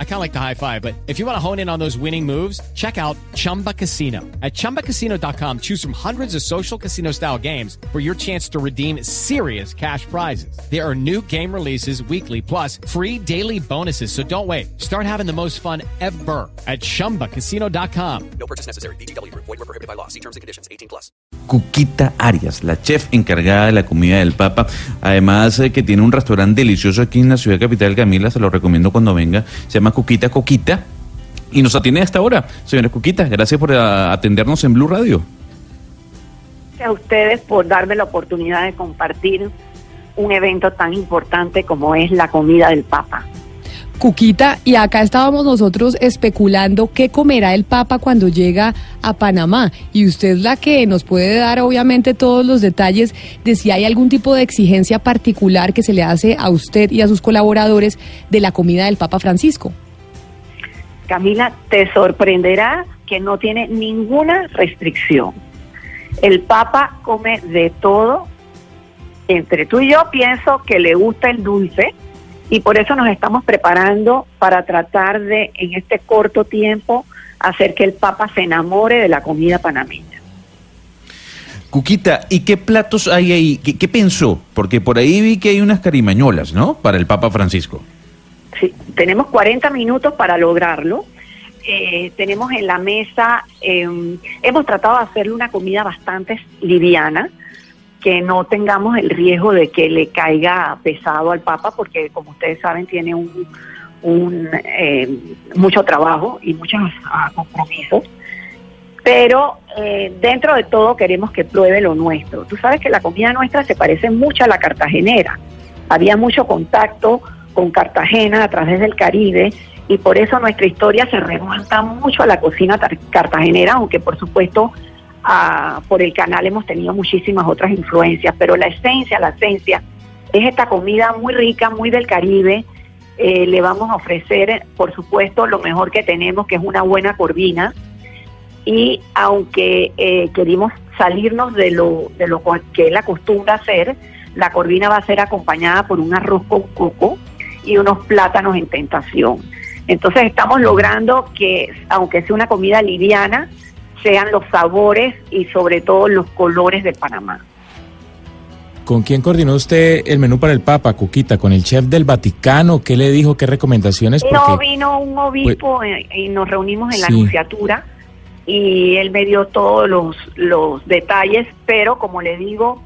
I kind of like the high five, but if you want to hone in on those winning moves, check out Chumba Casino. At ChumbaCasino.com, choose from hundreds of social casino style games for your chance to redeem serious cash prizes. There are new game releases weekly, plus free daily bonuses. So don't wait. Start having the most fun ever at ChumbaCasino.com. No purchase necessary. BGW. Void were prohibited by law. See terms and conditions. 18 plus. Cuquita Arias, la chef encargada de la comida del Papa. Además eh, que tiene un restaurante delicioso aquí en la ciudad capital, Camila, se lo recomiendo cuando venga. Se llama Cuquita Coquita y nos atiende hasta ahora. Señora Cuquita, gracias por ah, atendernos en Blue Radio. Gracias a ustedes por darme la oportunidad de compartir un evento tan importante como es la comida del Papa. Cuquita, y acá estábamos nosotros especulando qué comerá el Papa cuando llega a Panamá. Y usted es la que nos puede dar, obviamente, todos los detalles de si hay algún tipo de exigencia particular que se le hace a usted y a sus colaboradores de la comida del Papa Francisco. Camila, te sorprenderá que no tiene ninguna restricción. El Papa come de todo. Entre tú y yo pienso que le gusta el dulce y por eso nos estamos preparando para tratar de, en este corto tiempo, hacer que el Papa se enamore de la comida panameña. Cuquita, ¿y qué platos hay ahí? ¿Qué, qué pensó? Porque por ahí vi que hay unas carimañolas, ¿no? Para el Papa Francisco. Sí, tenemos 40 minutos para lograrlo. Eh, tenemos en la mesa, eh, hemos tratado de hacerle una comida bastante liviana, que no tengamos el riesgo de que le caiga pesado al Papa, porque como ustedes saben tiene un, eh, mucho trabajo y muchos ah, compromisos. Pero eh, dentro de todo queremos que pruebe lo nuestro. Tú sabes que la comida nuestra se parece mucho a la cartagenera. Había mucho contacto con Cartagena a través del Caribe y por eso nuestra historia se remonta mucho a la cocina cartagenera, aunque por supuesto ah, por el canal hemos tenido muchísimas otras influencias, pero la esencia, la esencia es esta comida muy rica, muy del Caribe. Eh, le vamos a ofrecer, por supuesto, lo mejor que tenemos, que es una buena corvina. Y aunque eh, queremos salirnos de lo, de lo que es la costumbre hacer, la corvina va a ser acompañada por un arroz con coco y unos plátanos en tentación. Entonces estamos logrando que, aunque sea una comida liviana, sean los sabores y sobre todo los colores de Panamá. ¿Con quién coordinó usted el menú para el Papa, Cuquita? ¿Con el chef del Vaticano? ¿Qué le dijo? ¿Qué recomendaciones? No vino un obispo eh, y nos reunimos en la Sí. anunciatura y él me dio todos los, los detalles, pero como le digo,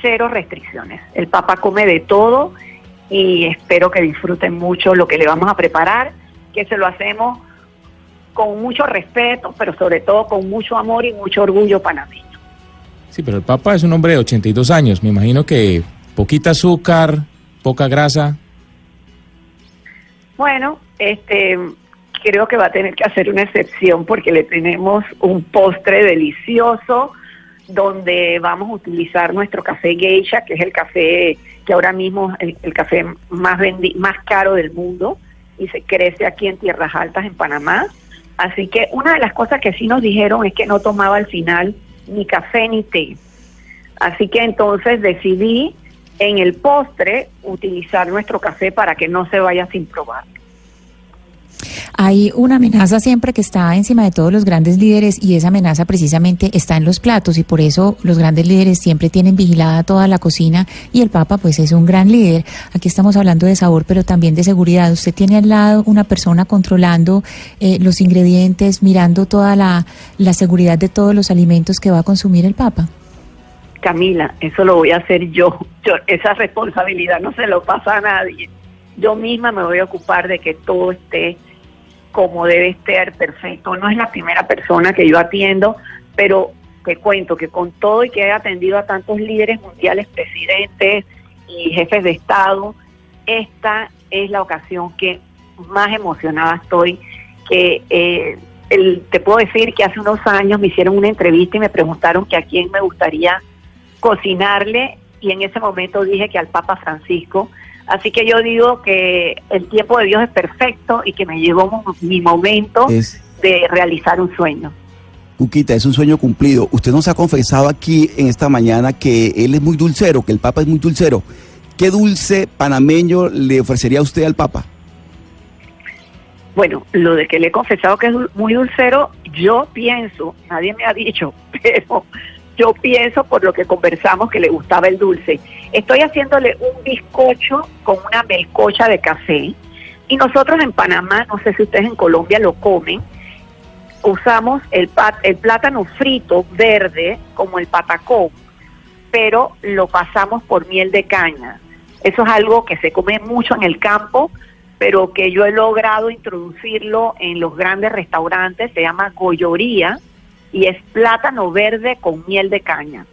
cero restricciones. El Papa come de todo y espero que disfruten mucho lo que le vamos a preparar, que se lo hacemos con mucho respeto, pero sobre todo con mucho amor y mucho orgullo panameño. sí, pero el Papa es un hombre de 82 años. Me imagino que poquita azúcar, poca grasa. Bueno, este creo que va a tener que hacer una excepción porque le tenemos un postre delicioso donde vamos a utilizar nuestro café geisha, que es el café que ahora mismo es el, el café más vendi- más caro del mundo y se crece aquí en Tierras Altas en Panamá. Así que una de las cosas que sí nos dijeron es que no tomaba al final ni café ni té. Así que entonces decidí en el postre utilizar nuestro café para que no se vaya sin probar. Hay una amenaza siempre que está encima de todos los grandes líderes y esa amenaza precisamente está en los platos y por eso los grandes líderes siempre tienen vigilada toda la cocina y el Papa pues es un gran líder. Aquí estamos hablando de sabor pero también de seguridad. Usted tiene al lado una persona controlando eh, los ingredientes, mirando toda la, la seguridad de todos los alimentos que va a consumir el Papa. Camila, eso lo voy a hacer yo. yo. Esa responsabilidad no se lo pasa a nadie. Yo misma me voy a ocupar de que todo esté como debe estar, perfecto. No es la primera persona que yo atiendo, pero te cuento que con todo y que he atendido a tantos líderes mundiales, presidentes y jefes de Estado, esta es la ocasión que más emocionada estoy, que eh, el- te puedo decir que hace unos años me hicieron una entrevista y me preguntaron que a quién me gustaría cocinarle y en ese momento dije que al Papa Francisco. Así que yo digo que el tiempo de Dios es perfecto y que me llegó mi momento Es, de realizar un sueño. Cuquita, es un sueño cumplido. Usted nos ha confesado aquí en esta mañana que él es muy dulcero, que el Papa es muy dulcero. ¿Qué dulce panameño le ofrecería usted al Papa? Bueno, lo de que le he confesado que es muy dulcero, yo pienso, nadie me ha dicho, pero yo pienso por lo que conversamos que le gustaba el dulce. Estoy haciéndole un bizcocho con una melcocha de café y nosotros en Panamá, no sé si ustedes en Colombia lo comen, usamos el, el plátano frito verde como el patacón, pero lo pasamos por miel de caña. Eso es algo que se come mucho en el campo, pero que yo he logrado introducirlo en los grandes restaurantes, se llama goyoría y es plátano verde con miel de caña.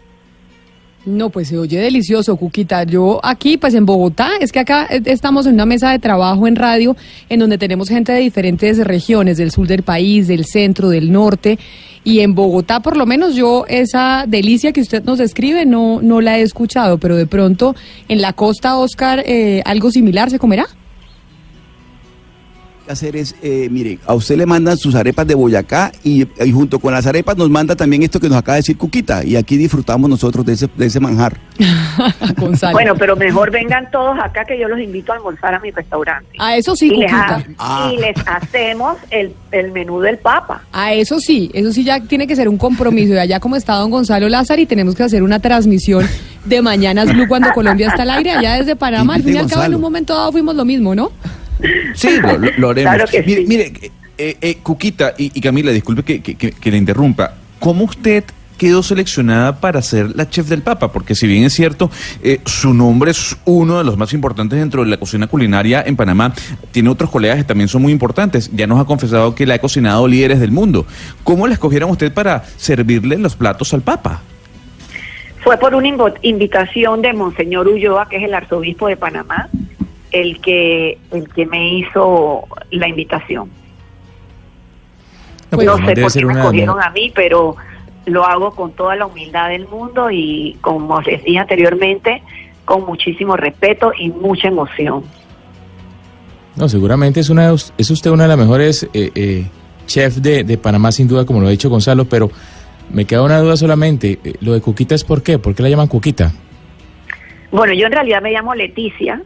No, pues se oye delicioso, Cuquita. Yo aquí, pues en Bogotá, es que acá eh, estamos en una mesa de trabajo en radio en donde tenemos gente de diferentes regiones, del sur del país, del centro, del norte. Y en Bogotá, por lo menos yo, esa delicia que usted nos describe no, no la he escuchado, pero de pronto en la costa, Oscar, eh, algo similar se comerá. Que hacer es, eh, mire, a usted le mandan sus arepas de Boyacá y, y junto con las arepas nos manda también esto que nos acaba de decir Cuquita y aquí disfrutamos nosotros de ese, de ese manjar. Bueno, pero mejor vengan todos acá que yo los invito a almorzar a mi restaurante. a eso sí, y, les ha-. Ah. y les hacemos el, el menú del Papa. A eso sí, eso sí ya tiene que ser un compromiso. Y allá como está don Gonzalo Lázaro y tenemos que hacer una transmisión de Mañanas Blue cuando Colombia está al aire, allá desde Panamá. Al fin y al cabo, en un momento dado fuimos lo mismo, ¿no? Sí, lo, lo- lo haremos. Claro que mire, sí. mire, eh, eh, Cuquita y, y Camila, disculpe que, que, que- que le interrumpa. ¿Cómo usted quedó seleccionada para ser la chef del Papa? Porque si bien es cierto, eh, su nombre es uno de los más importantes dentro de la cocina culinaria en Panamá, tiene otros colegas que también son muy importantes. Ya nos ha confesado que le ha cocinado líderes del mundo. ¿Cómo la escogieron usted para servirle los platos al Papa? Fue por una invitación de Monseñor Ulloa, que es el arzobispo de Panamá, el que, el que me hizo la invitación. No, pues, sé por qué me escogieron a mí, pero lo hago con toda la humildad del mundo y, como les dije anteriormente, con muchísimo respeto y mucha emoción. No, seguramente es, una, es usted una de las mejores eh, eh, chefs de, de Panamá, sin duda, como lo ha dicho Gonzalo, pero me queda una duda solamente. eh, Lo de Cuquita es por qué? ¿Por qué la llaman Cuquita? Bueno, yo en realidad me llamo Leticia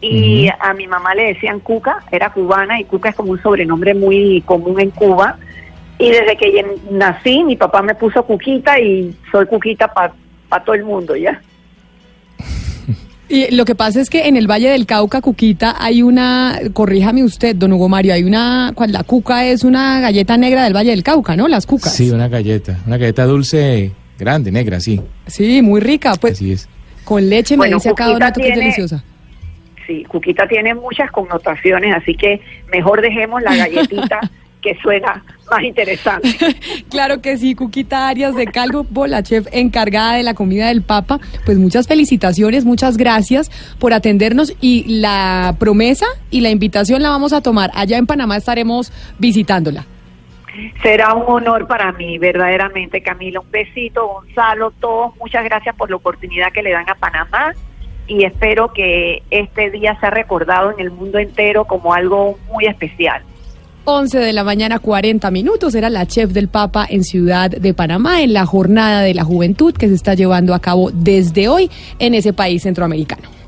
y a mi mamá le decían Cuca, era cubana y Cuca es como un sobrenombre muy común en Cuba. Y desde que yo nací, mi papá me puso Cuquita y soy Cuquita para todo el mundo, ¿ya? Y lo que pasa es que en el Valle del Cauca, Cuquita, hay una, corríjame usted, don Hugo Mario, hay una, la cuca es una galleta negra del Valle del Cauca, ¿no? Las cucas. Sí, una galleta. Una galleta dulce, grande, negra, sí. Sí, muy rica, pues Así es. con leche me Bueno, dice acá que es deliciosa. Sí, Cuquita tiene muchas connotaciones, así que mejor dejemos la galletita que suena más interesante. Claro que sí, Cuquita Arias de Calvo, la chef encargada de la comida del Papa. Pues muchas felicitaciones, muchas gracias por atendernos y la promesa y la invitación la vamos a tomar. Allá en Panamá estaremos visitándola. Será un honor para mí, verdaderamente, Camila. Un besito, Gonzalo, todos. Muchas gracias por la oportunidad que le dan a Panamá y espero que este día sea recordado en el mundo entero como algo muy especial. 11 de la mañana, 40 minutos. Era la chef del Papa en Ciudad de Panamá, en la jornada de la juventud que se está llevando a cabo desde hoy en ese país centroamericano.